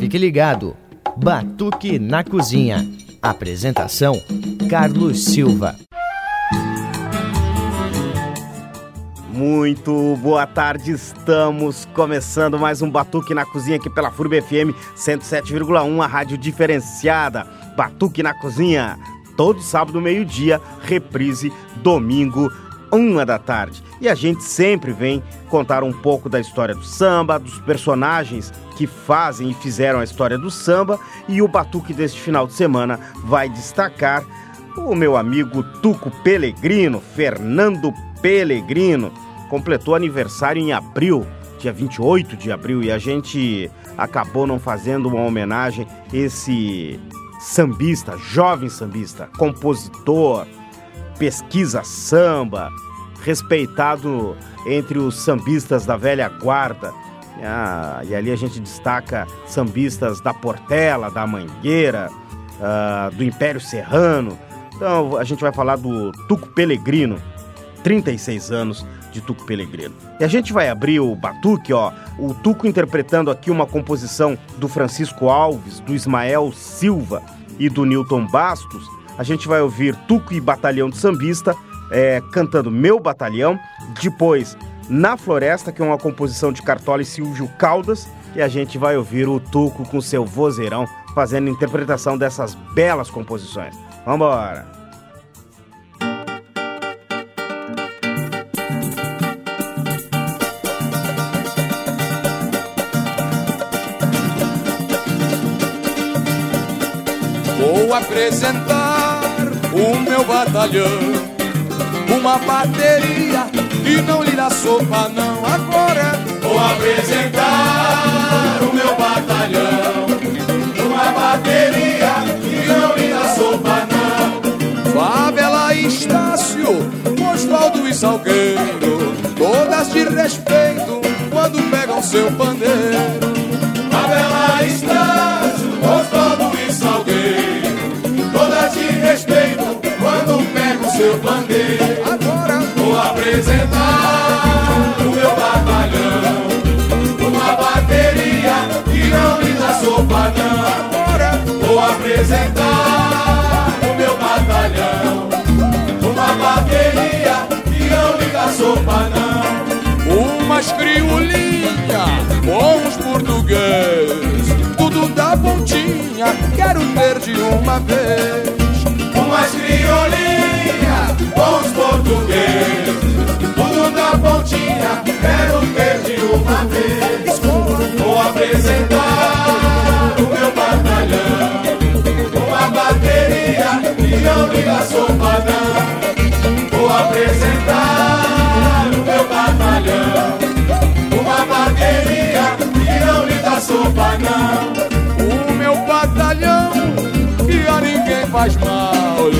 Fique ligado. Batuque na Cozinha. Apresentação: Carlos Silva. Muito boa tarde, estamos começando mais um Batuque na Cozinha aqui pela FURB FM 107,1, a rádio diferenciada. Batuque na Cozinha, todo sábado, meio-dia, reprise domingo, uma da tarde. E a gente sempre vem contar um pouco da história do samba, dos personagens que fazem e fizeram a história do samba, e o Batuque deste final de semana vai destacar o meu amigo Tuco Pelegrino, Fernando Pelegrino, completou aniversário em abril, dia 28 de abril, e a gente acabou não fazendo uma homenagem a esse sambista, jovem sambista, compositor, pesquisa samba, respeitado entre os sambistas da velha guarda. Ah, e ali a gente destaca sambistas da Portela, da Mangueira, uh, do Império Serrano. Então a gente vai falar do Tuco Pelegrino, 36 anos de Tuco Pelegrino. E a gente vai abrir o batuque, ó, o Tuco interpretando aqui uma composição do Francisco Alves, do Ismael Silva e do Newton Bastos. A gente vai ouvir Tuco e Batalhão de Sambista é, cantando Meu Batalhão, depois Na Floresta, que é uma composição de Cartola e Silvio Caldas, e a gente vai ouvir o Tuco com seu vozeirão fazendo interpretação dessas belas composições. Vambora! Vou apresentar o meu batalhão. Uma bateria que não lhe dá sopa não. Agora vou apresentar o meu batalhão. Uma bateria que não lhe dá sopa não. Favela Estácio, Osvaldo e Salgueiro Todas de respeito quando pegam seu pandeiro seu bandeiro. Agora vou apresentar o meu batalhão. Uma bateria que não dá sopa não. Agora vou apresentar o meu batalhão. Uma bateria que não dá sopa não. Umas crioulinha, bons português, tudo da pontinha, quero ter de uma vez umas criolinhas, bons portugueses, tudo da pontinha, quero ter de uma vez. Vou apresentar o meu batalhão, uma bateria que não liga sopa não. Vou apresentar o meu batalhão, uma bateria que não liga sopa não. O meu batalhão que a ninguém faz mal.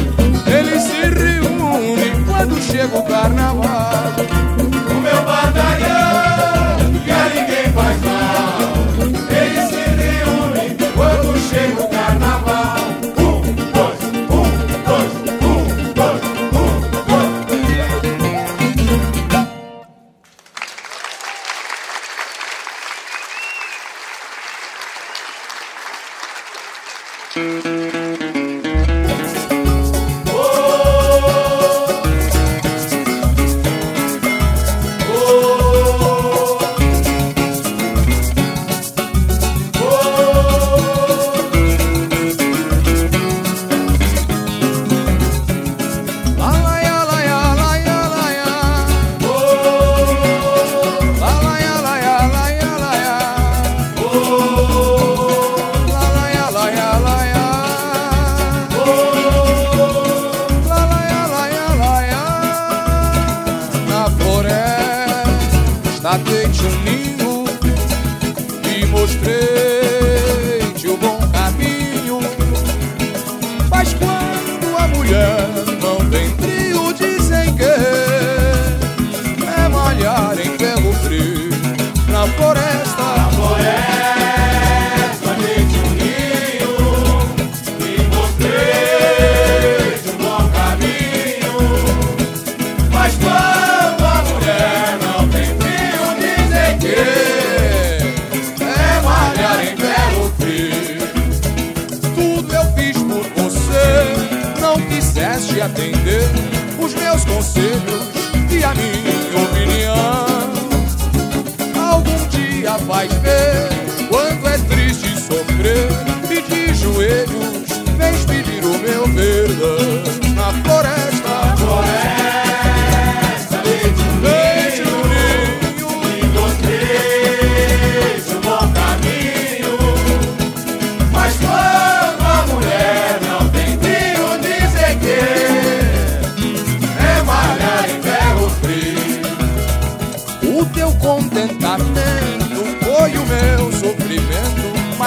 Quando chega o carnaval. O meu batalhão,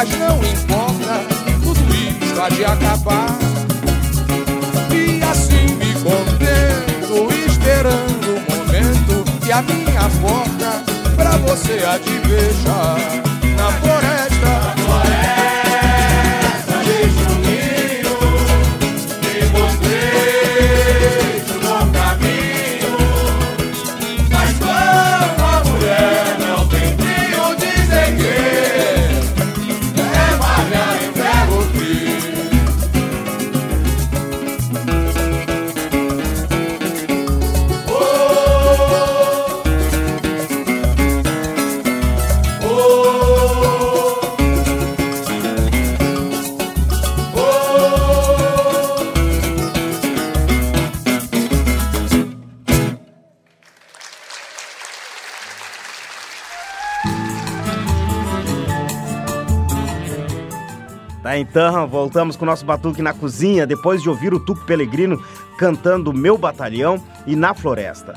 mas não importa, tudo isto há de acabar. E assim me contento, esperando o momento que a minha porta pra você há de fechar então, voltamos com o nosso Batuque na Cozinha, depois de ouvir o Tuco Pelegrino cantando Meu Batalhão e Na Floresta.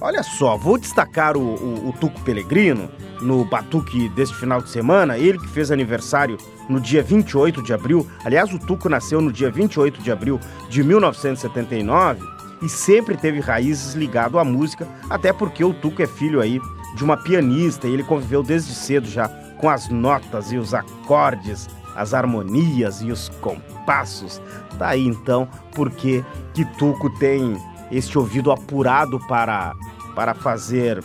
Olha só, vou destacar o, o, o Tuco Pelegrino no Batuque deste final de semana, ele que fez aniversário no dia 28 de abril. Aliás, o Tuco nasceu no dia 28 de abril de 1979 e sempre teve raízes ligado à música, até porque o Tuco é filho aí de uma pianista e ele conviveu desde cedo já com as notas e os acordes, as harmonias e os compassos. Tá aí então porque que Tuco tem este ouvido apurado para, para fazer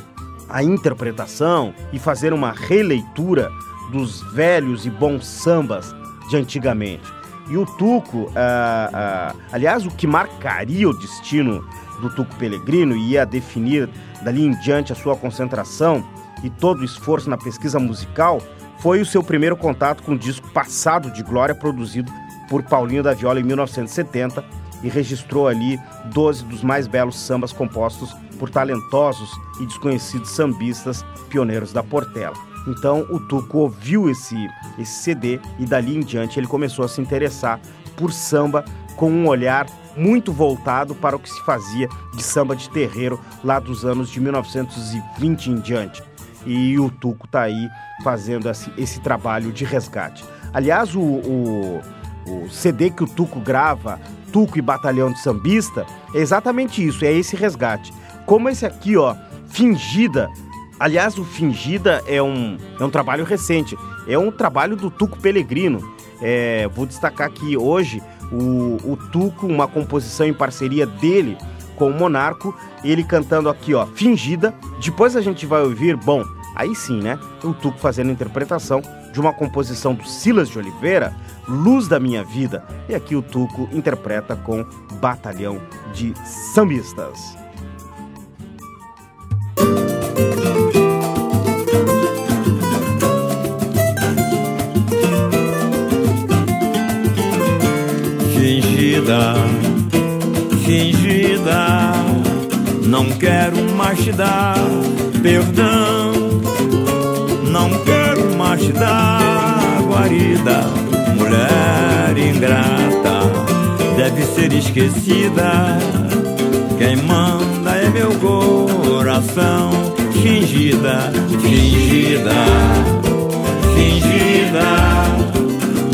a interpretação e fazer uma releitura dos velhos e bons sambas de antigamente. E o Tuco, ah, ah, aliás, o que marcaria o destino do Tuco Pelegrino e ia definir dali em diante a sua concentração e todo o esforço na pesquisa musical foi o seu primeiro contato com o disco Passado de Glória, produzido por Paulinho da Viola em 1970 e registrou ali 12 dos mais belos sambas compostos por talentosos e desconhecidos sambistas pioneiros da Portela. Então o Tuco ouviu esse, esse CD e dali em diante ele começou a se interessar por samba com um olhar muito voltado para o que se fazia de samba de terreiro lá dos anos de 1920 em diante. E o Tuco está aí fazendo esse, esse, trabalho de resgate. Aliás, o, o, o CD que o Tuco grava, Tuco e Batalhão de Sambista, é exatamente isso, é esse resgate. Como esse aqui, ó, Fingida. Aliás, o Fingida é um, é um trabalho recente, é um trabalho do Tuco Pelegrino. É, vou destacar aqui hoje o, o Tuco, uma composição em parceria dele com o Monarco, ele cantando aqui, ó, Fingida. Depois a gente vai ouvir, bom, aí sim, né? O Tuco fazendo a interpretação de uma composição do Silas de Oliveira, Luz da Minha Vida. E aqui o Tuco interpreta com Batalhão de Sambistas. Fingida, fingida, não quero mais te dar perdão, não quero mais te dar guarida, mulher ingrata, deve ser esquecida. Quem manda é meu coração, fingida, fingida, fingida,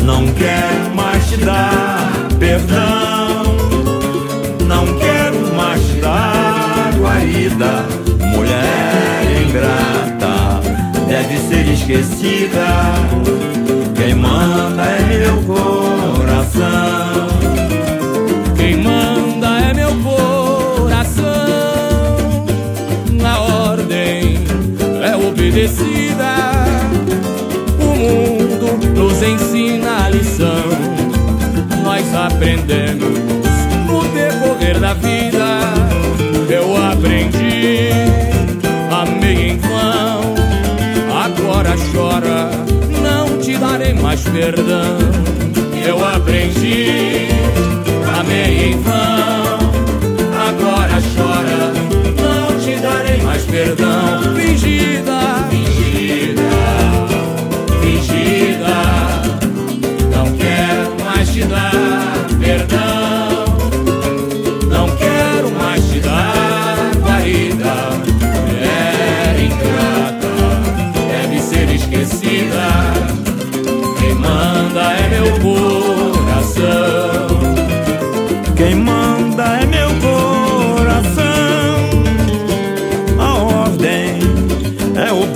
não quero mais te dar perdão, não quero mais te dar guarida, ser esquecida. Quem manda é meu coração. Quem manda é meu coração. A ordem é obedecida. O mundo nos ensina a lição. Nós aprendemos no decorrer da da vida eu aprendi, em vão, agora chora, não te darei mais perdão. Eu aprendi, amei em vão, agora chora, não te darei mais perdão. Fingida,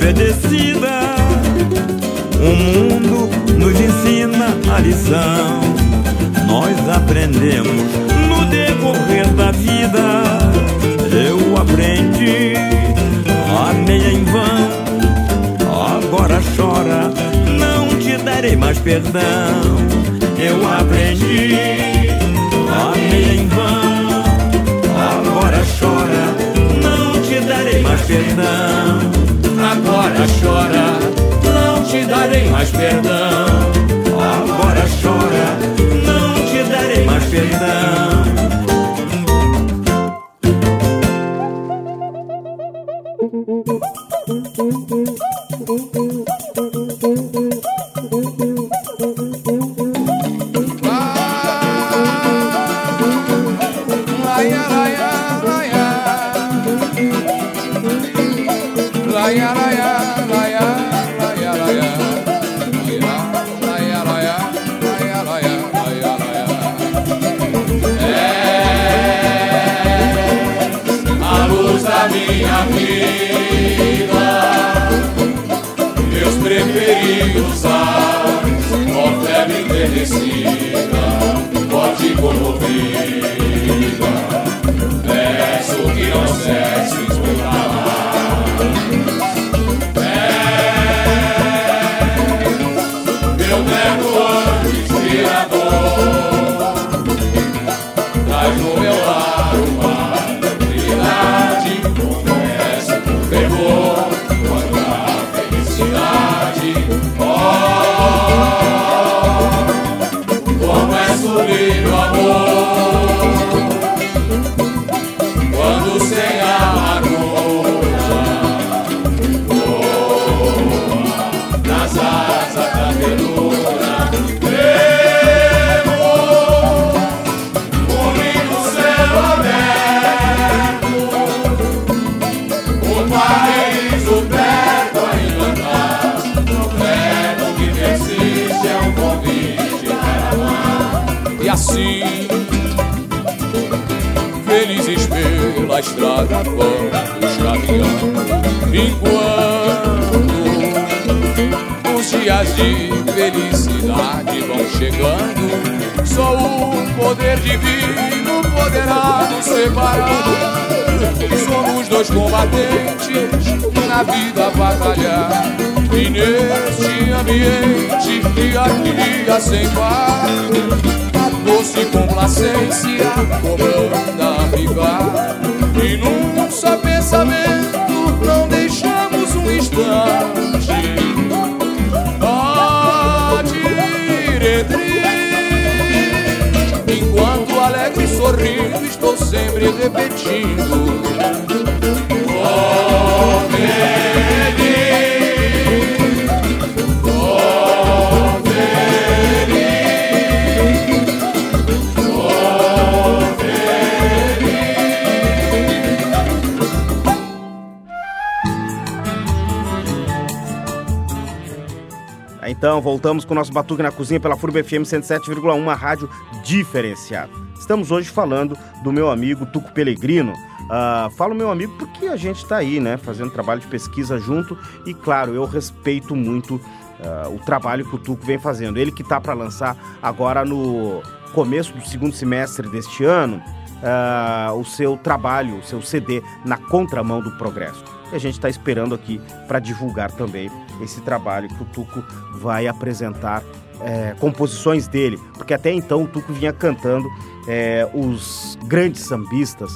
obedecida. O mundo nos ensina a lição. Nós aprendemos no decorrer da vida. Eu aprendi, amei em vão. Agora chora, não te darei mais perdão. Eu aprendi, amei em vão. Agora chora, não te darei mais perdão. Agora chora, não te darei mais perdão. Agora chora, não te darei mais perdão. Como é sublime o amor, vamos caminhando, enquanto os dias de felicidade vão chegando. Só o poder divino poderá nos separar. Somos dois combatentes na vida batalhar. E neste ambiente de harmonia sem par, a doce complacência comanda a ficar. E num só pensamento não deixamos um instante a diretriz. Enquanto alegre e sorrindo, estou sempre repetindo. Oh, Então, voltamos com o nosso Batuque na Cozinha pela FURB FM 107,1, uma rádio diferenciada. Estamos hoje falando do meu amigo Tuco Pelegrino. Ah, falo meu amigo porque a gente está aí, né, fazendo trabalho de pesquisa junto e, claro, eu respeito muito ah, o trabalho que o Tuco vem fazendo. Ele que está para lançar agora no começo do segundo semestre deste ano ah, o seu trabalho, o seu CD na contramão do progresso. E a gente está esperando aqui para divulgar também esse trabalho que o Tuco vai apresentar é, composições dele, porque até então o Tuco vinha cantando é, os grandes sambistas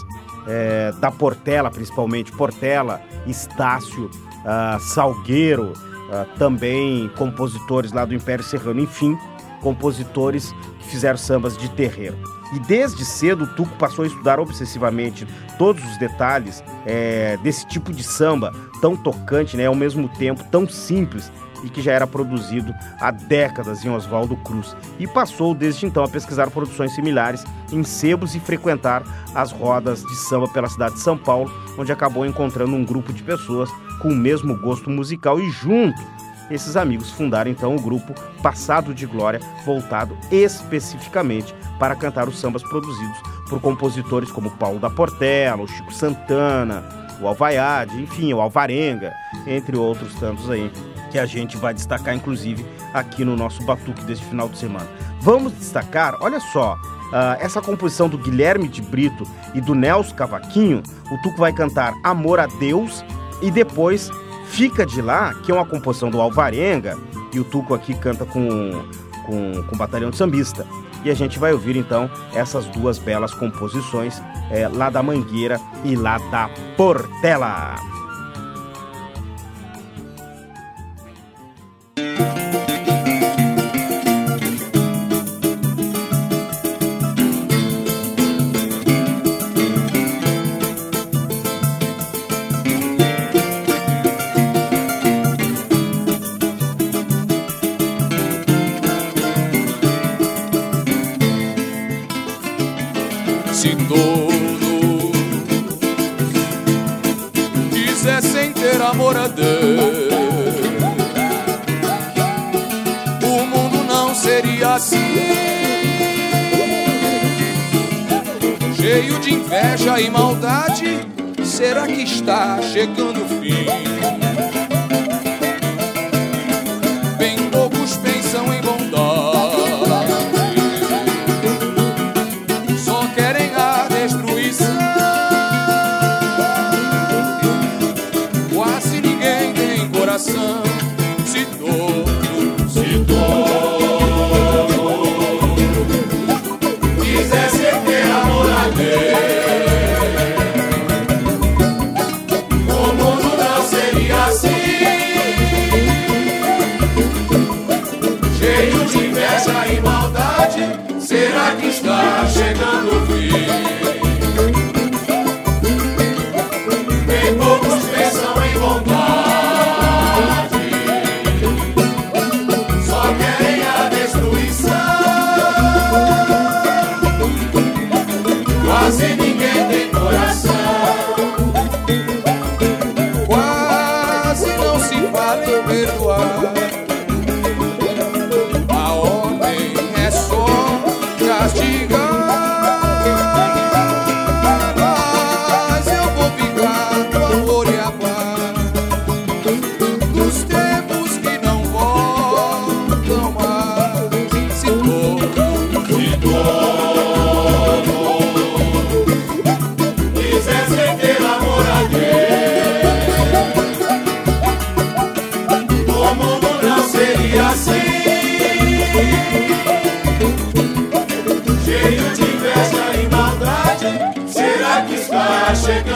é, da Portela, principalmente. Portela, Estácio, ah, Salgueiro, ah, também compositores lá do Império Serrano, enfim, compositores que fizeram sambas de terreiro. E desde cedo o Tuco passou a estudar obsessivamente todos os detalhes é, desse tipo de samba tão tocante, né, ao mesmo tempo tão simples e que já era produzido há décadas em Oswaldo Cruz. E passou desde então a pesquisar produções similares em sebos e frequentar as rodas de samba pela cidade de São Paulo, onde acabou encontrando um grupo de pessoas com o mesmo gosto musical e junto esses amigos fundaram então o grupo Passado de Glória, voltado especificamente para cantar os sambas produzidos por compositores como Paulo da Portela, o Chico Santana, o Alvaiade, enfim, o Alvarenga, entre outros tantos aí que a gente vai destacar inclusive aqui no nosso batuque deste final de semana. Vamos destacar, olha só, uh, essa composição do Guilherme de Brito e do Nelson Cavaquinho, o Tuco vai cantar Amor a Deus e depois Fica de Lá, que é uma composição do Alvarenga, e o Tuco aqui canta com, com, com o Batalhão de Sambista. E a gente vai ouvir então essas duas belas composições, é, lá da Mangueira e lá da Portela. Está chegando se fala em perdoar.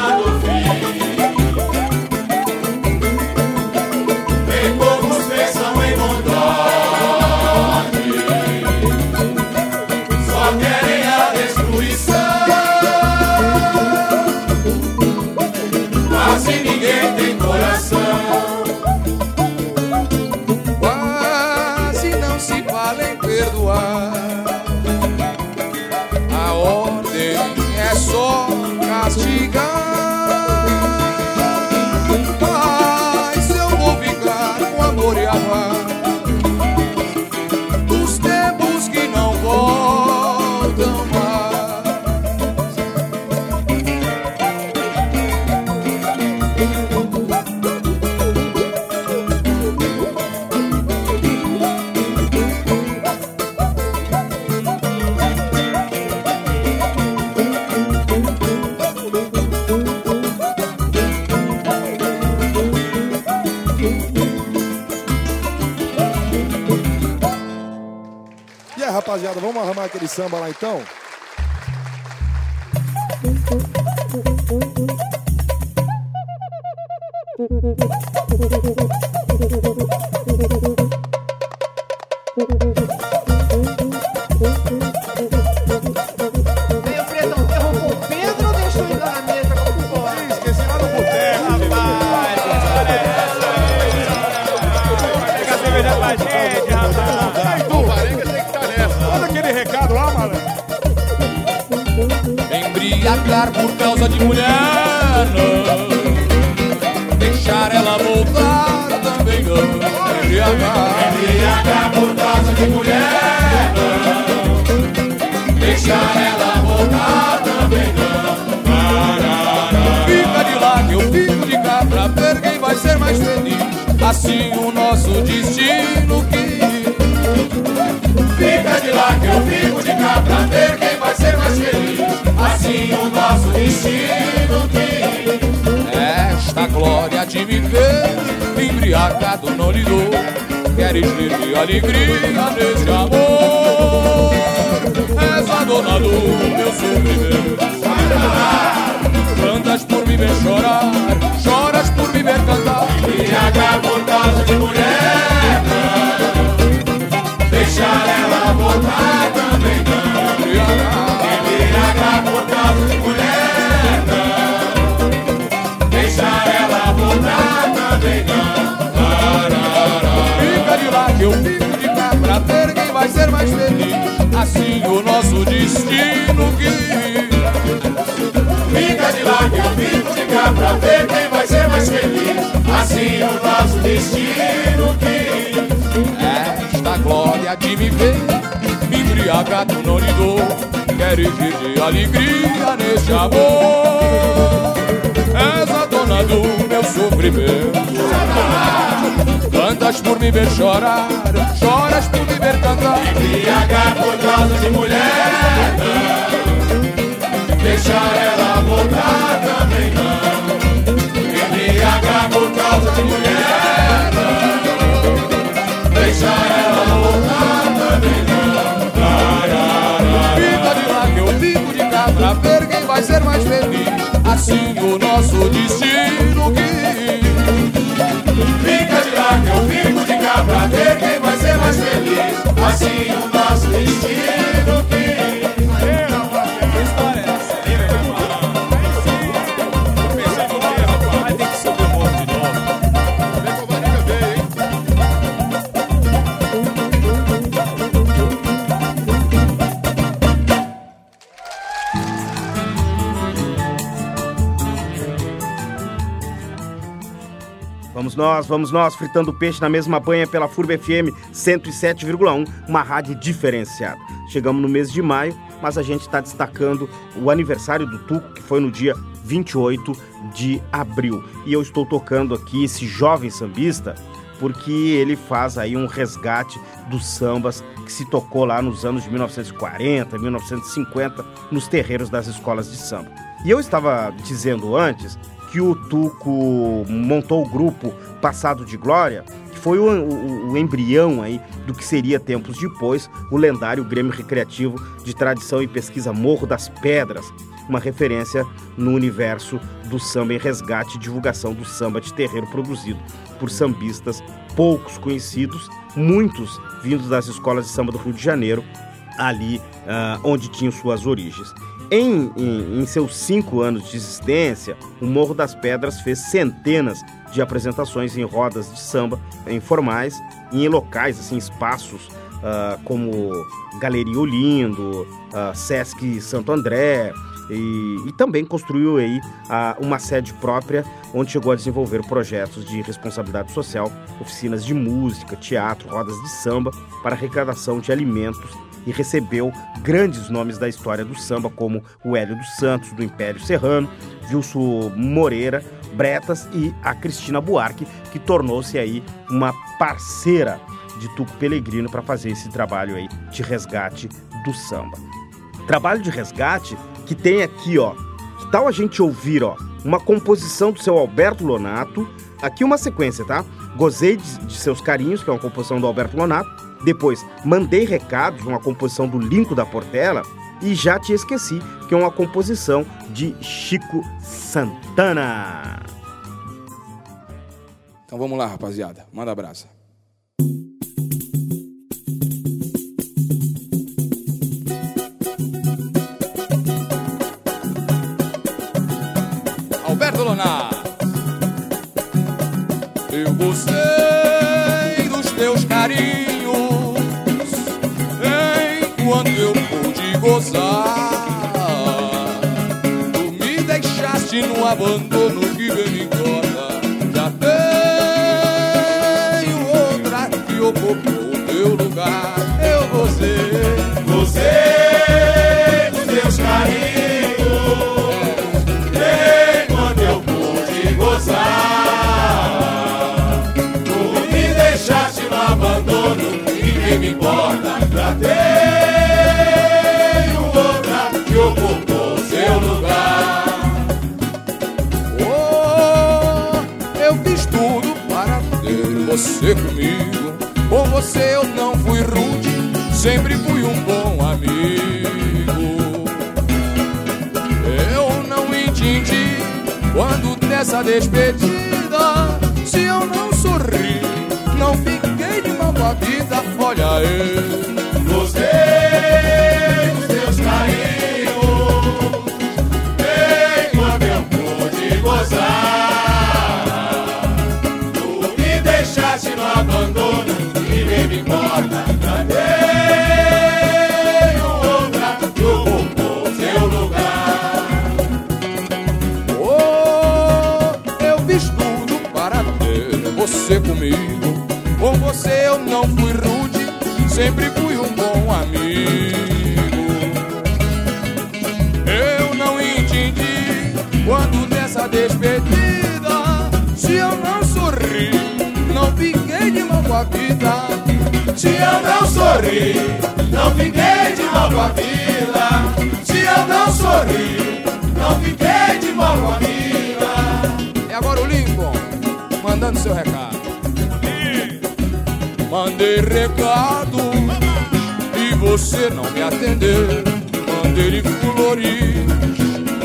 Está E aí, rapaziada, vamos arrumar aquele samba lá então? Aí de mulher não Deixar ela voltar também não Embriagar Embriagar por causa de mulher, não. Deixar ela voltar também não. Fica de lá que eu fico de cá Pra ver quem vai ser mais feliz Assim o nosso destino que Fica de lá que eu fico de cá pra ver quem vai ser mais feliz. Assim o nosso destino que Esta glória de me ver Embriagado não lhe dou Queres de alegria nesse amor? És a dona do meu sofrimento Cantas por me ver chorar Choras por me ver cantar. Embriagar por causa de mulher, Voltar também não. Por causa de mulher, não. Deixar ela voltar também não. Fica de lá que eu fico de cá Pra ver quem vai ser mais feliz Assim o nosso destino que glória de me ver Embriagado não lhe dou vir de alegria neste amor És a dona do meu sofrimento Cantas por me ver chorar Choras por me ver cantar embriagar por causa de mulher, não. Deixar ela voltar também não. Embriagar por causa de mulher, não. Deixar ela Pra ver quem vai ser mais feliz. Assim o nosso destino que Fica de lá que eu fico de cá pra ver quem vai ser mais feliz. Assim o nosso destino Vamos nós, vamos nós, fritando peixe na mesma banha pela FURB FM 107,1, uma rádio diferenciada. Chegamos no mês de maio, mas a gente está destacando o aniversário do Tuco, que foi no dia 28 de abril. E eu estou tocando aqui esse jovem sambista porque ele faz aí um resgate dos sambas que se tocou lá nos anos de 1940, 1950, nos terreiros das escolas de samba. E eu estava dizendo antes que o Tuco montou o grupo Passado de Glória, que foi o, o- o embrião aí do que seria tempos depois o lendário Grêmio Recreativo de Tradição e Pesquisa Morro das Pedras, uma referência no universo do samba em resgate e divulgação do samba de terreiro produzido por sambistas poucos conhecidos, muitos vindos das escolas de samba do Rio de Janeiro, ali ah, onde tinham suas origens. Em, em- em seus cinco anos de existência, o Morro das Pedras fez centenas de apresentações em rodas de samba informais em locais, assim, espaços ah, como Galeria Olindo, ah, Sesc Santo André, e, e também construiu aí ah, uma sede própria onde chegou a desenvolver projetos de responsabilidade social, oficinas de música, teatro, rodas de samba para arrecadação de alimentos e recebeu grandes nomes da história do samba como o Hélio dos Santos do Império Serrano, Wilson Moreira, Bretas e a Cristina Buarque, que tornou-se aí uma parceira de Tuco Pelegrino para fazer esse trabalho aí de resgate do samba. Trabalho de resgate que tem aqui, ó. Que tal a gente ouvir, ó, uma composição do seu Alberto Lonato. Aqui uma sequência, tá? Gozei de, de seus carinhos, que é uma composição do Alberto Lonato. Depois, Mandei Recados, uma composição do Linco da Portela. E Já Te Esqueci, que é uma composição de Chico Santana. Então vamos lá, rapaziada. Manda abraço. Alberto Lonar. Eu gostei dos teus carinhos abandono que vem me corta. Já tenho outra que ocupou o teu lugar. Eu gozei. Gostei dos teus carinhos, enquanto eu pude gozar. Tu me deixaste no abandono, ninguém me importa. Já tenho você comigo. Com você eu não fui rude, sempre fui um bom amigo. Eu não entendi quando dessa despedida, se eu não sorri, não fiquei de mal com a vida. Olha eu. Já tenho outra que ocupou seu lugar. Oh, eu fiz tudo para ter você comigo. Com você eu não fui rude, sempre fui um bom amigo. Eu não entendi quando dessa despedida, se eu não sorri, não fiquei de mal com vida. Se eu não sorri, não fiquei de mal com a vida. Se eu não sorri, não fiquei de mal com a vida. E agora o Lincoln, mandando seu recado. Mandei recado e você não me atendeu. Mandei flores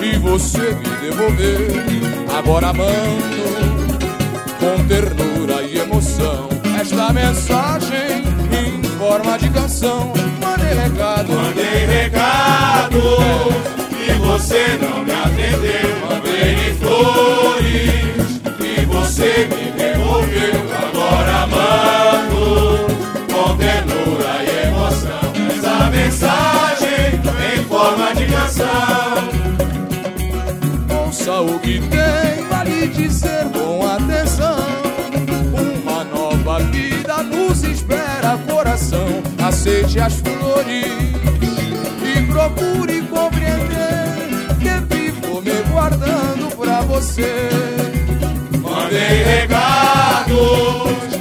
e você me devolveu. Agora mando com ternura e emoção esta mensagem em forma de canção. Mandei recado, Mandei recado e você não me atendeu. Mandei flores e você me devolveu. Agora mando com ternura e emoção essa mensagem em forma de canção. ouça o que tenho a lhe dizer Aceite as flores e procure compreender que vivo me guardando pra você. Mandei recados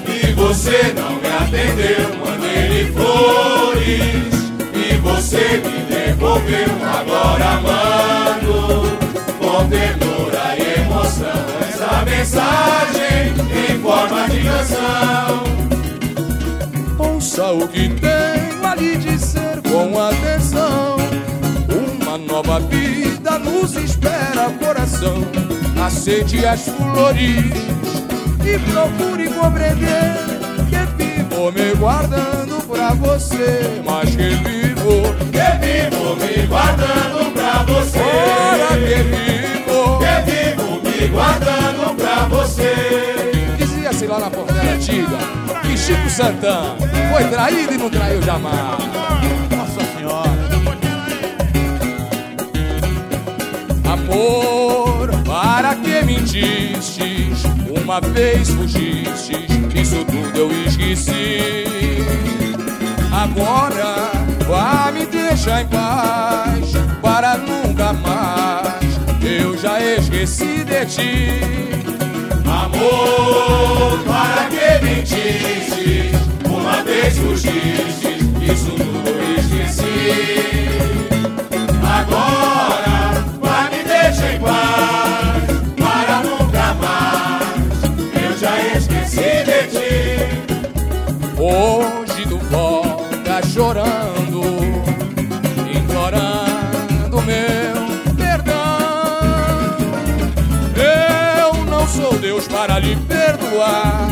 e você não me atendeu. Mandei flores e você me devolveu. Agora mando com ternura e emoção essa mensagem em forma de canção. Ouça o que tenho a lhe dizer com atenção. Uma nova vida nos espera, coração. Aceite as flores e procure compreender que vivo me guardando pra você, mas que vivo, Que vivo me guardando pra você. ora que vivo. Que vivo me guardando pra você. Dizia-se lá na portela antiga Chico Santana foi traído e não traiu jamais. Nossa senhora. Amor, para que mentistes? Uma vez fugistes, isso tudo eu esqueci. Agora vá me deixar em paz, para nunca mais. Eu já esqueci de ti. Amor, para que mentiste? Uma vez fugiste, isso tudo esqueci. Agora, vai me deixar em paz, para nunca mais. Eu já esqueci de ti. Hoje tu volta para lhe perdoar.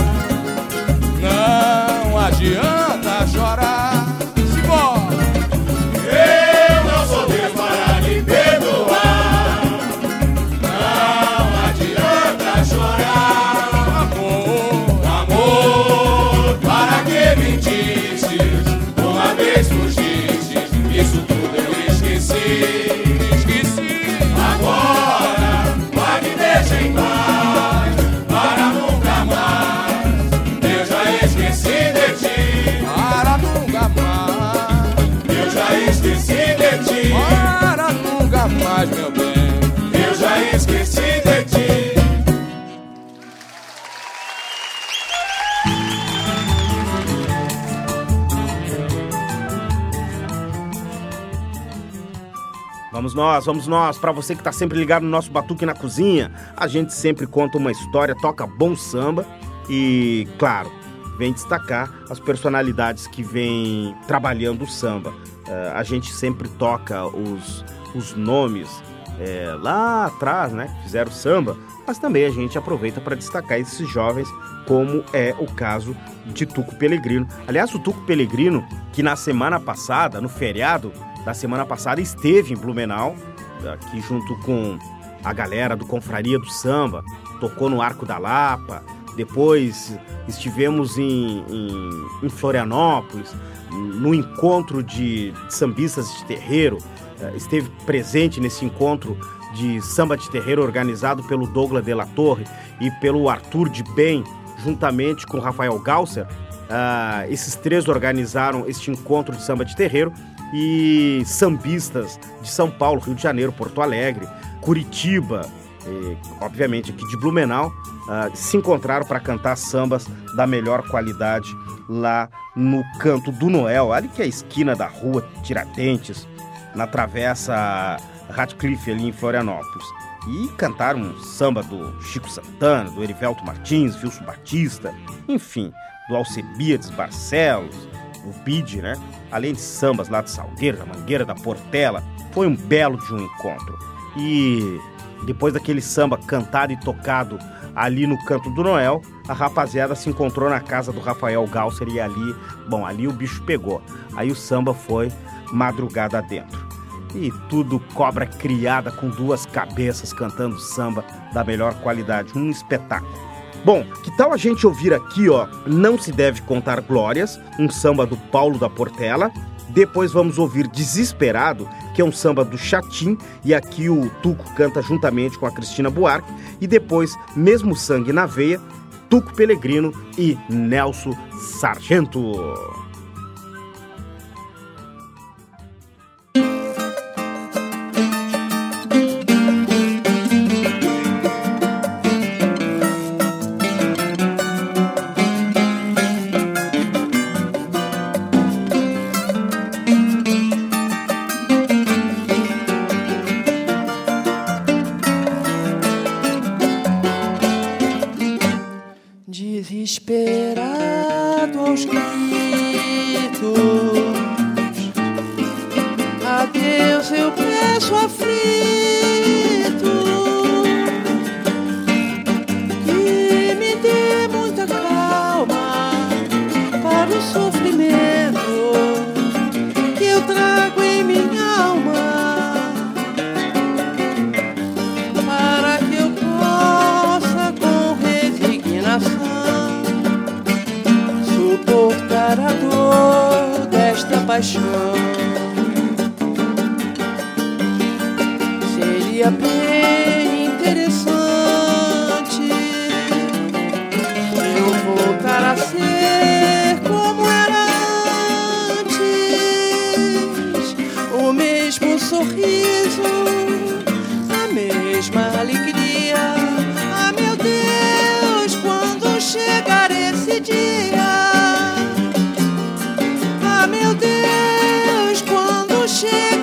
Não adianta Vamos nós, vamos nós. Para você que tá sempre ligado no nosso Batuque na Cozinha, a gente sempre conta uma história, toca bom samba e, claro, vem destacar as personalidades que vêm trabalhando o samba. Eh, a gente sempre toca os, os nomes eh, lá atrás, né, fizeram samba, mas também a gente aproveita para destacar esses jovens, como é o caso de Tuco Pelegrino. Aliás, o Tuco Pelegrino, que na semana passada, no feriado da semana passada, esteve em Blumenau, aqui junto com a galera do Confraria do Samba, tocou no Arco da Lapa, depois estivemos em, em, em Florianópolis, no encontro de sambistas de terreiro, eh, esteve presente nesse encontro de samba de terreiro organizado pelo Douglas de la Torre e pelo Arthur de Bem, juntamente com Rafael Gausser. Ah, esses três organizaram este encontro de samba de terreiro e sambistas de São Paulo, Rio de Janeiro, Porto Alegre, Curitiba, e, obviamente aqui de Blumenau, ah, se encontraram para cantar sambas da melhor qualidade lá no Canto do Noel, ali que é a esquina da rua Tiradentes, na travessa Radcliffe ali em Florianópolis. E cantaram um samba do Chico Santana, do Erivelto Martins, Wilson Batista, enfim, do Alcebiades Barcelos, o Bide, né? Além de sambas lá de Salgueiro, da Mangueira, da Portela. Foi um belo de um encontro. E depois daquele samba cantado e tocado ali no Canto do Noel, a rapaziada se encontrou na casa do Rafael Galser e ali, bom, ali o bicho pegou. Aí o samba foi madrugada dentro. E tudo cobra criada com duas cabeças cantando samba da melhor qualidade, um espetáculo. Bom, que tal a gente ouvir aqui, ó, Não se deve contar glórias, um samba do Paulo da Portela. Depois vamos ouvir Desesperado, que é um samba do Chatim, e aqui o Tuco canta juntamente com a Cristina Buarque. E depois, Mesmo Sangue na Veia, Tuco Pelegrino e Nelson Sargento. Mesmo sorriso a mesma alegria. Ah, meu Deus, quando chegar esse dia? Ah, meu Deus, quando chegar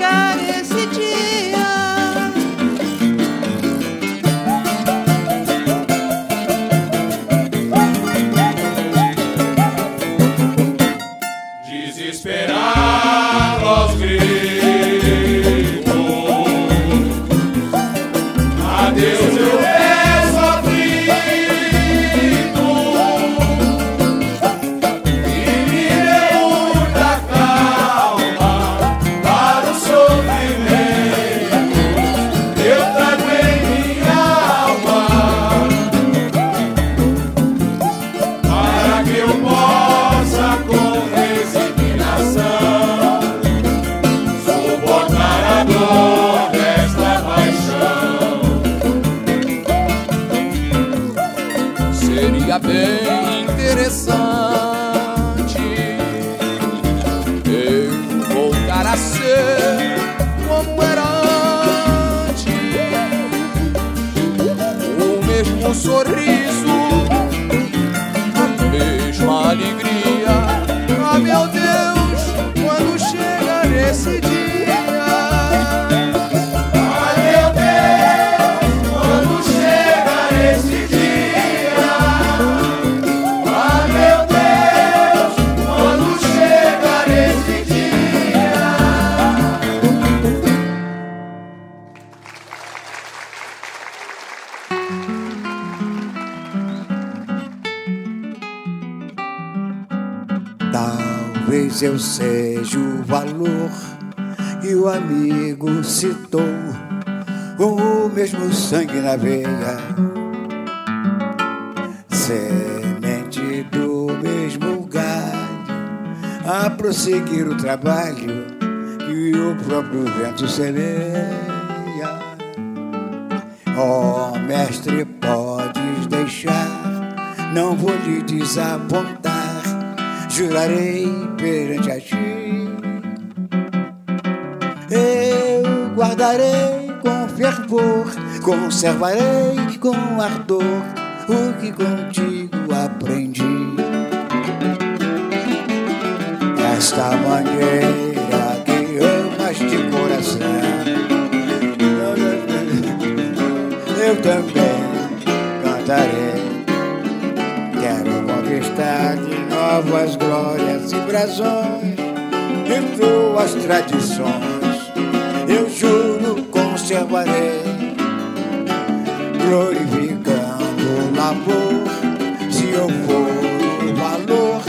Talvez eu seja o valor que o amigo citou, o mesmo sangue na veia, semente do mesmo galho, a prosseguir o trabalho que o próprio vento semeia. Ó mestre, podes deixar, não vou lhe desapontar, jurarei perante a ti. Eu guardarei com fervor, conservarei com ardor o que contigo aprendi. Esta mangueira que amas de coração eu também cantarei. Novas glórias e brasões e tuas tradições. Eu juro, conservarei, glorificando o labor. Se eu for o valor,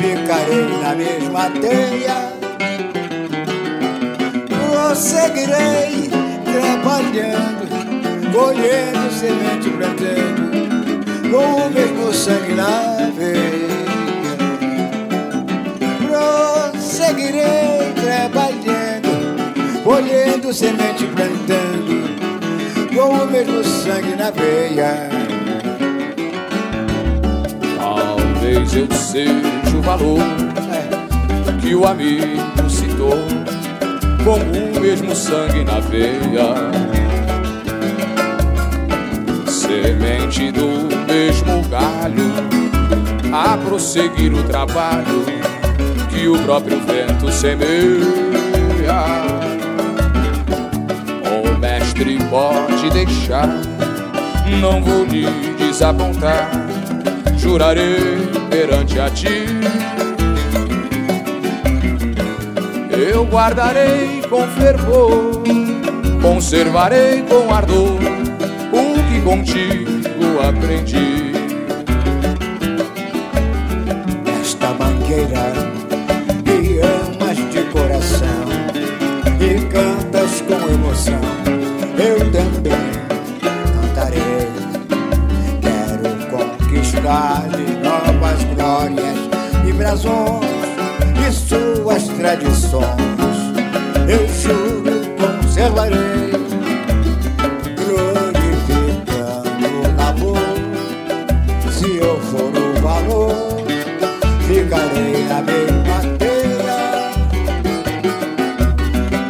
ficarei na mesma teia prosseguirei trabalhando, colhendo semente plantando, com o mesmo sangue na veia. Prosseguirei trabalhando, colhendo semente plantando, com o mesmo sangue na veia. Talvez eu seja o valor que o amigo citou, com o mesmo sangue na veia. Semente do mesmo galho, a prosseguir o trabalho que o próprio vento semeia. O mestre pode deixar, não vou lhe desapontar, jurarei perante a ti. Eu guardarei com fervor, conservarei com ardor o que contigo aprendi. Esta mangueira e suas tradições. Eu juro, conservarei, glorificando o labor. Se eu for o valor, ficarei na mesma teia.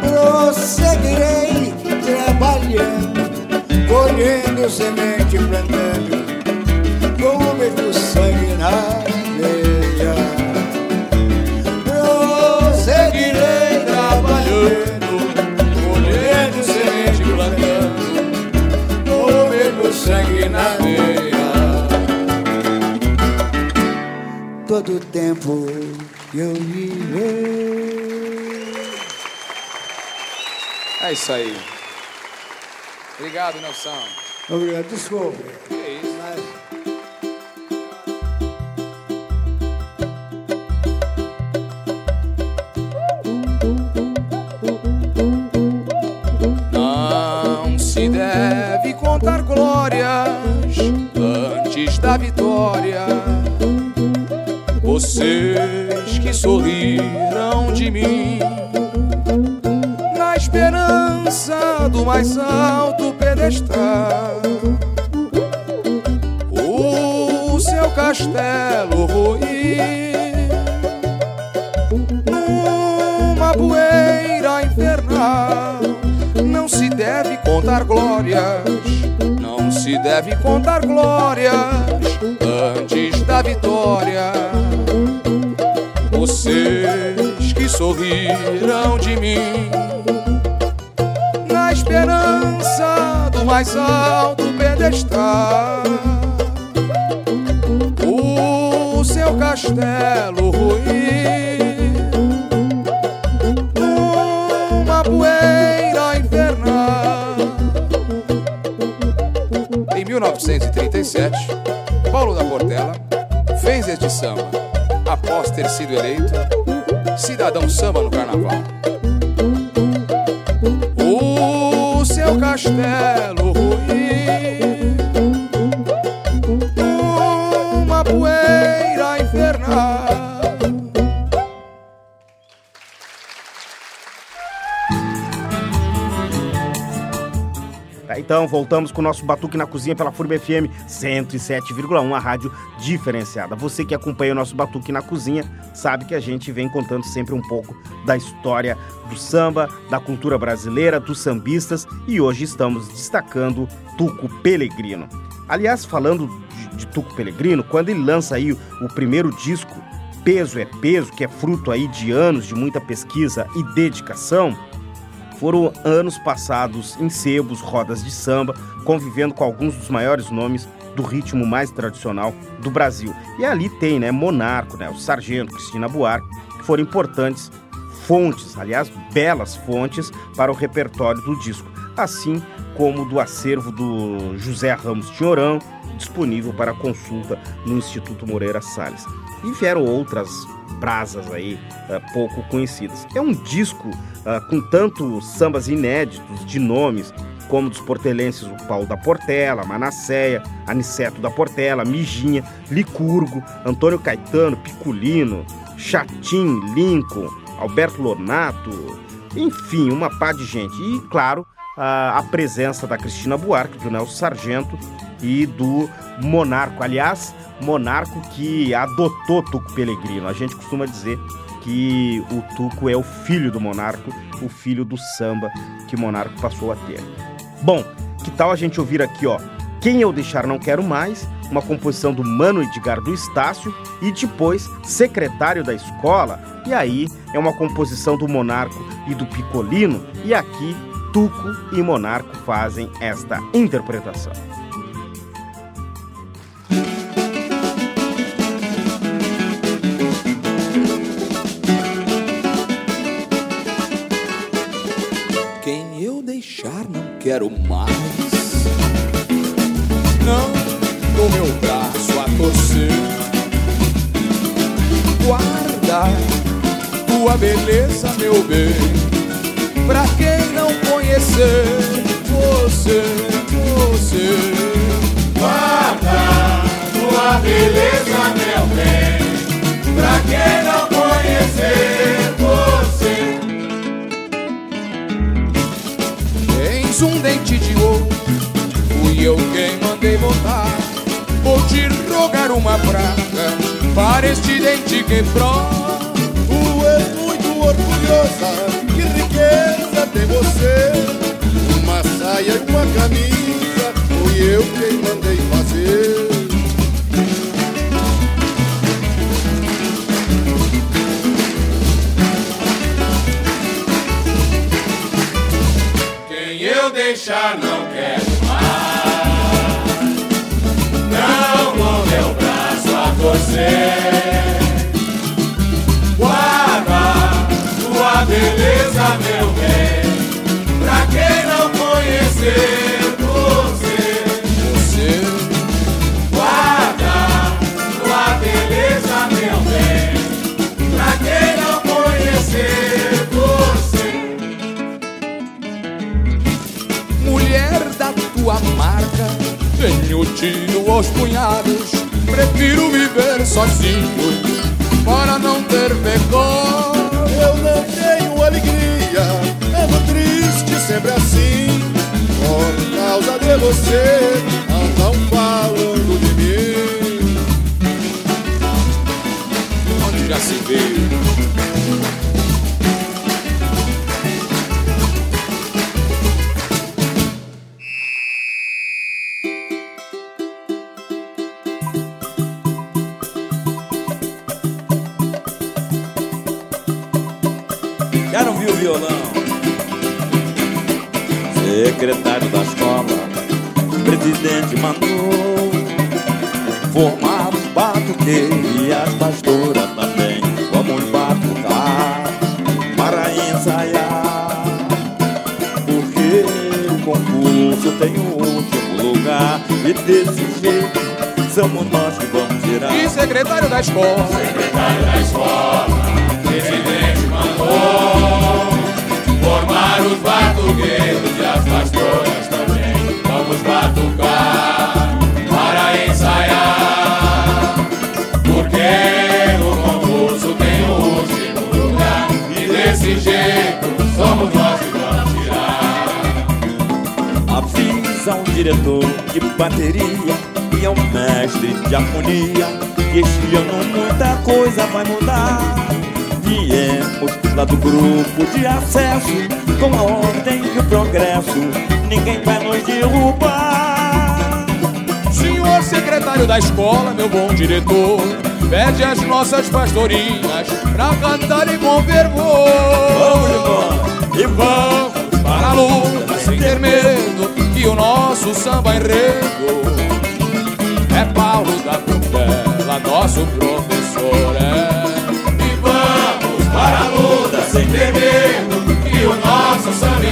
Prosseguirei trabalhando, colhendo semente, plantando, Todo tempo eu viver. É isso aí. Obrigado, Nelson. Obrigado, desculpe. Que isso? Mas Não se deve contar glórias antes da vitória. Vocês que sorriram de mim, na esperança do mais alto pedestal. O seu castelo ruir numa poeira infernal. Não se deve contar glórias, não se deve contar glórias antes da vitória. Vocês que sorriram de mim, na esperança do mais alto pedestal. O seu castelo ruim, numa poeira infernal. Em 1937, Paulo da Portela fez este samba após ter sido eleito cidadão samba no carnaval. Tá, então, voltamos com o nosso Batuque na Cozinha pela FURB FM 107,1, a rádio diferenciada. Você que acompanha o nosso Batuque na Cozinha sabe que a gente vem contando sempre um pouco da história do samba, da cultura brasileira, dos sambistas e hoje estamos destacando Tuco Pelegrino. Aliás, falando de, de Tuco Pelegrino, quando ele lança aí o primeiro disco, Peso é Peso, que é fruto aí de anos de muita pesquisa e dedicação, foram anos passados em sebos, rodas de samba, convivendo com alguns dos maiores nomes do ritmo mais tradicional do Brasil. E ali tem, né, Monarco, né, o Sargento, Cristina Buarque, que foram importantes fontes, aliás, belas fontes para o repertório do disco, assim como do acervo do José Ramos Tinhorão, disponível para consulta no Instituto Moreira Salles. E vieram outras brasas aí eh, pouco conhecidas. É um disco ah, com tanto sambas inéditos de nomes como dos portelenses o Paulo da Portela, Manasseia, Aniceto da Portela, Mijinha, Licurgo, Antônio Caetano, Piculino, Chatim, Lincoln, Alberto Lonato, enfim, uma pá de gente. E, claro, a, a presença da Cristina Buarque, do Nelson Sargento e do Monarco. Aliás, Monarco que adotou Tuco Pelegrino. A gente costuma dizer que o Tuco é o filho do Monarco, o filho do samba que o Monarco passou a ter. Bom, que tal a gente ouvir aqui, ó? Quem eu deixar não quero mais, uma composição do Mano Edgar do Estácio e depois secretário da escola. E aí é uma composição do Monarco e do Picolino e aqui Tuco e Monarco fazem esta interpretação. Quero mais. Não dou meu braço a torcer. Guarda tua beleza, meu bem. Pra quem não conhecer você, você. Guarda tua beleza, meu bem, pra quem não conhecer Tens um dente de ouro, fui eu quem mandei botar. Vou te rogar uma praga para este dente quebrar. Tu és muito orgulhosa, que riqueza tem você. Uma saia e uma camisa, fui eu quem mandei fazer. Deixar não quero mais. Não dou meu braço a torcer. Guarda tua beleza, meu bem, pra quem não conhecer você. Você Guarda tua beleza, meu bem, pra quem não conhecer você. Tua marca, tenho tiro aos punhados. Prefiro viver sozinho para não ter pecado. Eu não tenho alegria, ando triste sempre assim. Por causa de você, andam falando de mim. Onde já se viu da escola, Secretário da escola, presidente mandou formar os batuqueiros e as pastoras também. Vamos batucar para ensaiar, porque o concurso tem o último lugar e desse jeito somos nós que vamos tirar. Avisa um diretor de bateria e ao mestre de harmonia este ano muita coisa vai mudar. Viemos lá do grupo de acesso com a ordem e o progresso, ninguém vai nos derrubar. senhor secretário da escola, meu bom diretor, pede as nossas pastorinhas pra cantarem com fervor. Vamos embora e vamos para a luta sem ter medo que o nosso samba enredo nosso professor é. E vamos para a luta sem ter medo que o nosso samba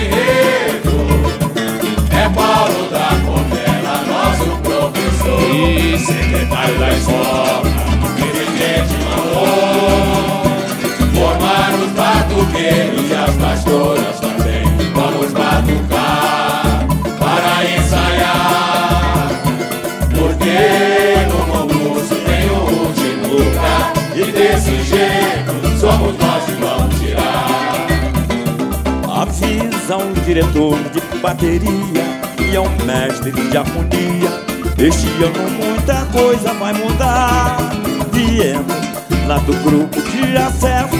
é Paulo da Cotela, nosso professor. E secretário da escola, presidente mandou formar os batuqueiros e as pastoras Avisa um diretor de bateria e ao mestre de harmonia. Este ano muita coisa vai mudar. Viemos lá do grupo de acesso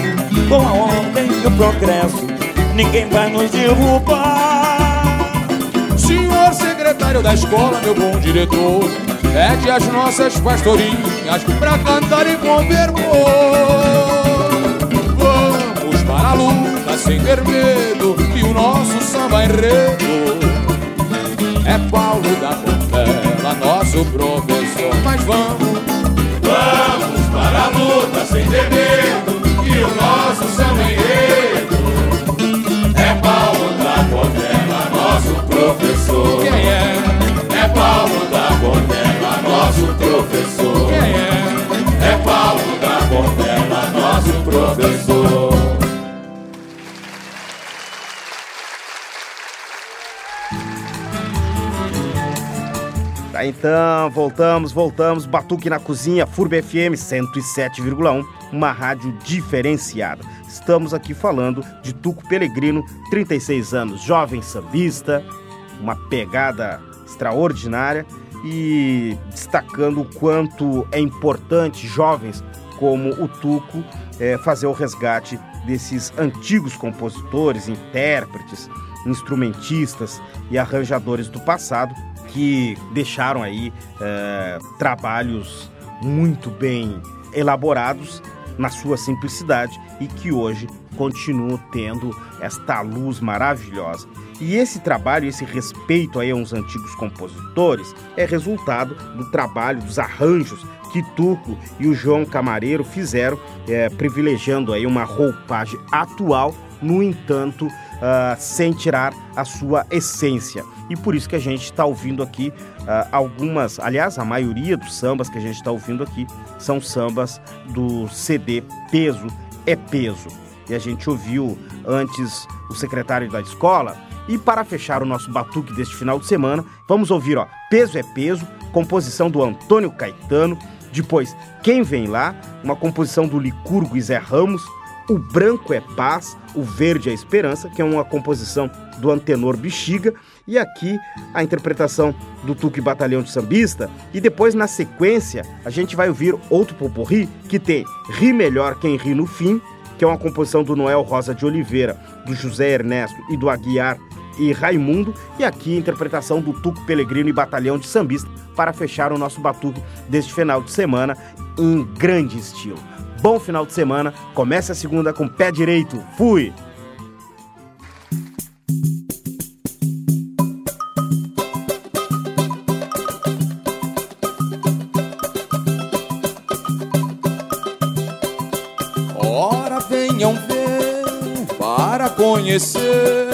com a ordem e o progresso. Ninguém vai nos derrubar. Senhor secretário da escola, meu bom diretor, pede as nossas pastorinhas pra cantarem com fervor. Luta sem ter medo que o nosso samba enredo é Paulo da Portela, nosso professor. Mas vamos, Vamos para a luta sem ter medo que o nosso samba enredo é Paulo da Portela, nosso professor. quem é? É Paulo da Portela, nosso professor. Quem é? É Paulo da Portela, nosso professor. Tá, então, voltamos, voltamos. Batuque na Cozinha, FURB FM 107,1, uma rádio diferenciada. Estamos aqui falando de Tuco Pelegrino, 36 anos, jovem sambista, uma pegada extraordinária e destacando o quanto é importante jovens como o Tuco eh, fazer o resgate desses antigos compositores, intérpretes, instrumentistas e arranjadores do passado que deixaram aí eh, trabalhos muito bem elaborados na sua simplicidade e que hoje continuam tendo esta luz maravilhosa. E esse trabalho, esse respeito aí aos antigos compositores é resultado do trabalho, dos arranjos que Tuco e o João Camareiro fizeram, eh, privilegiando aí uma roupagem atual, no entanto, ah, sem tirar a sua essência. E por isso que a gente está ouvindo aqui ah, algumas, aliás, a maioria dos sambas que a gente está ouvindo aqui são sambas do CD Peso é Peso. E a gente ouviu antes o secretário da escola. E para fechar o nosso batuque deste final de semana, vamos ouvir ó, Peso é Peso, composição do Antônio Caetano. Depois, Quem Vem Lá, uma composição do Licurgo e Zé Ramos. O Branco é Paz, o Verde é Esperança, que é uma composição do Antenor Bexiga. E aqui a interpretação do Tuque Batalhão de Sambista. E depois, na sequência, a gente vai ouvir outro poporri que tem Ri Melhor Quem Ri no Fim, que é uma composição do Noel Rosa de Oliveira, do José Ernesto e do Aguiar e Raimundo, e aqui a interpretação do Tuco Pelegrino e Batalhão de Sambista para fechar o nosso batuque deste final de semana em grande estilo bom final de semana. Comece a segunda com pé direito. Fui! Ora, venham ver para conhecer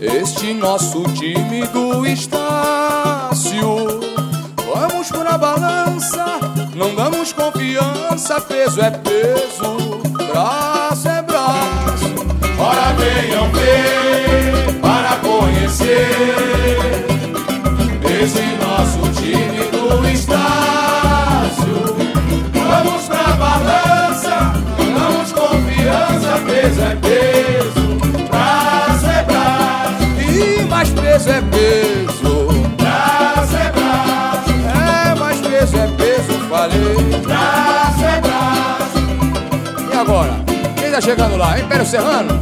este nosso tímido estado. Confiança, peso é peso, braço é braço. Ora venham ver para conhecer esse nosso time do Estácio. Vamos pra balança, damos confiança, peso é peso, braço é braço, E mais peso é peso, Quem tá chegando lá? Império Serrano?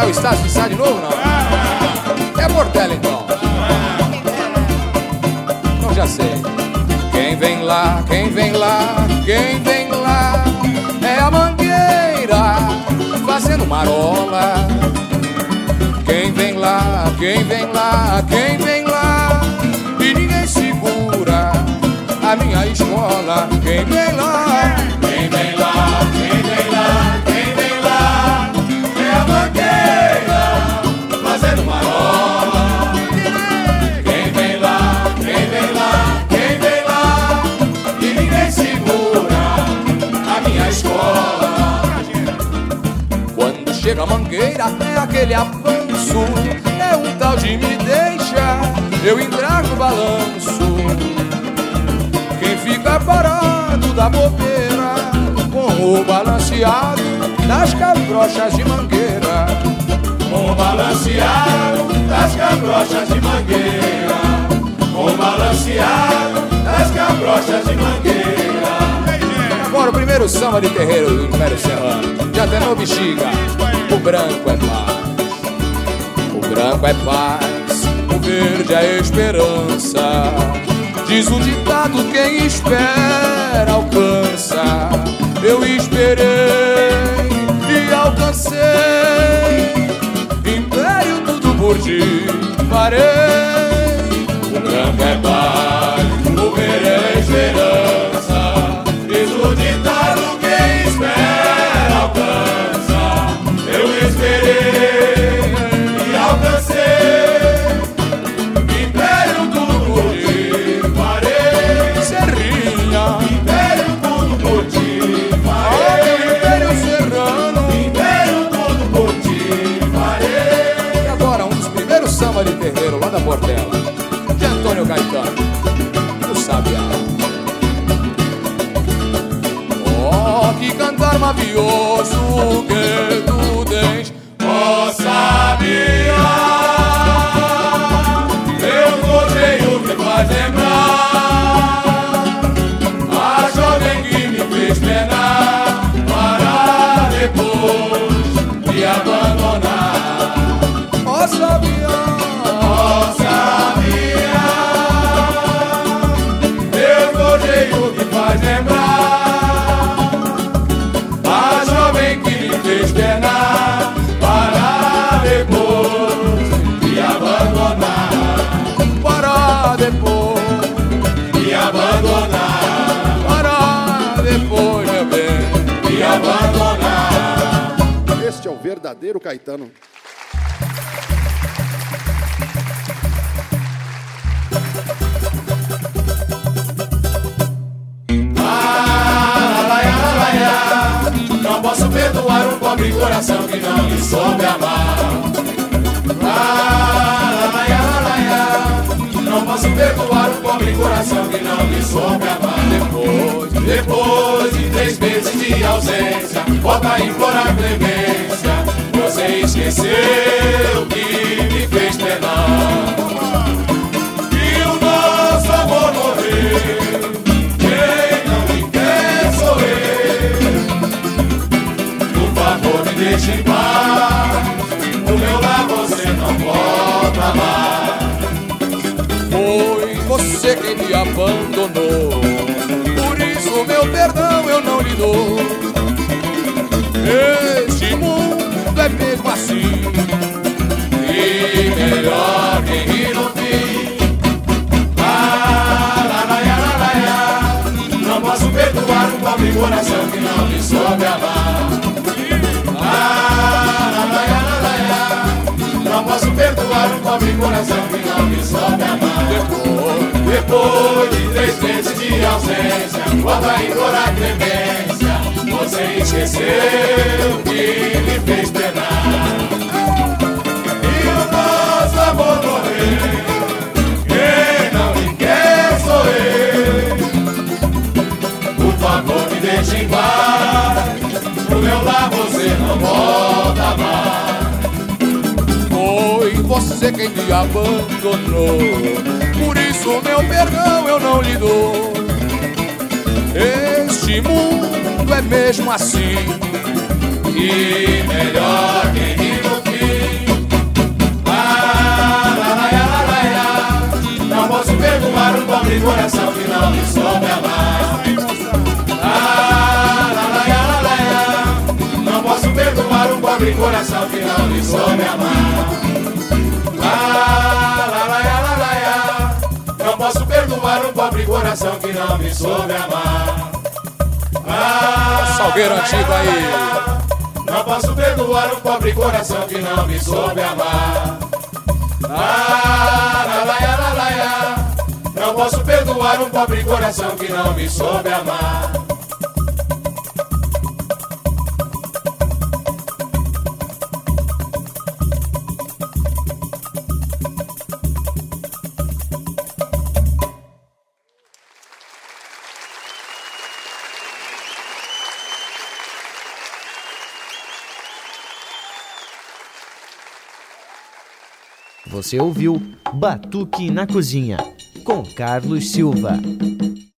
É o Estácio que sai de novo, não? É a Portela, então. Então já sei. Quem vem lá, quem vem lá, quem vem lá É a mangueira fazendo marola Quem vem lá, quem vem lá, quem vem lá E ninguém segura a minha escola Quem vem lá Quando chega a mangueira é aquele avanço. É um tal de me deixa eu entrar no balanço. Quem fica parado da bobeira Com o balanceado das cabrochas de mangueira. Com o balanceado das cabrochas de mangueira, com o balanceado das cabrochas de mangueira. Agora o primeiro samba de terreiro do Império Serrano. Já até bexiga O branco é paz. O branco é paz. O verde é esperança. Diz o ditado quem espera alcança. Eu esperei e alcancei. Império tudo por ti farei. O branco é paz, o verde é esperança. Mavioso que tu tens Ó sabia, eu correio que faz lembrar a jovem que me fez penar para depois me abandonar. Oh, Sabiá verdadeiro Caetano. Não posso perdoar um pobre coração que não me soube amar. Não posso perdoar um pobre coração que não me soube amar. Depois, depois de três meses de ausência, volta a implorar clemência. Você esqueceu que me fez penar. E o nosso amor morreu. Quem não me quer sou eu. Por favor, me deixe em paz. Do meu lar você não volta mais. Foi você quem me abandonou Por isso meu perdão eu não lhe dou Este mundo é mesmo assim. E melhor que rir no fim. Ah, lá, lá, lá, não posso perdoar um pobre coração que não me soube amar. Ah, não posso perdoar um pobre coração que não me sobe a mão. Depois, depois de três meses de ausência, volta a implorar clemência. Você esqueceu que você quem me abandonou. Por isso, meu perdão eu não lhe dou. Este mundo é mesmo assim. E melhor quem ri no fim. Ah, lá, lá, lá, lá, lá. Não posso perdoar um pobre coração que não me soube amar. Ah, lá, lá, lá, lá, lá. Não posso perdoar um pobre coração que não me soube amar. Um pobre coração que não me soube amar. Ah, Salgueiro antigo aí. Não posso perdoar um pobre coração que não me soube amar. Ah, lá, lá. Não posso perdoar um pobre coração que não me soube amar. Você ouviu Batuque na Cozinha, com Carlos Silva.